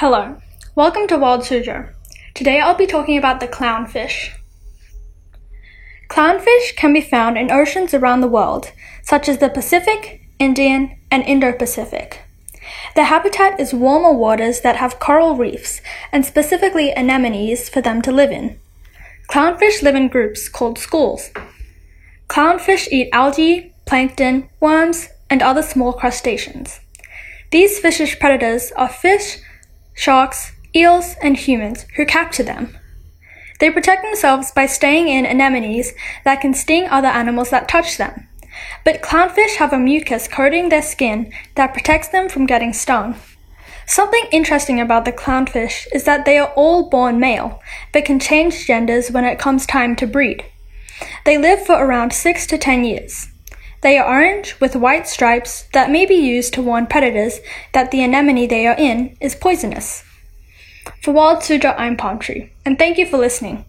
Hello, welcome to Wild Suzhou. Today I'll be talking about the clownfish. Clownfish can be found in oceans around the world, such as the Pacific, Indian, and Indo Pacific. Their habitat is warmer waters that have coral reefs, and specifically anemones for them to live in. Clownfish live in groups called schools. Clownfish eat algae, plankton, worms, and other small crustaceans. These fish's predators are fish, sharks, eels, and humans who capture them. They protect themselves by staying in anemones that can sting other animals that touch them. But clownfish have a mucus coating their skin that protects them from getting stung. Something interesting about the clownfish is that they are all born male, but can change genders when it comes time to breed. They live for around 6 to 10 years. They are orange with white stripes that may be used to warn predators that the anemone they are in is poisonous. For Wild Suzhou, I'm Palm Tree, and thank you for listening.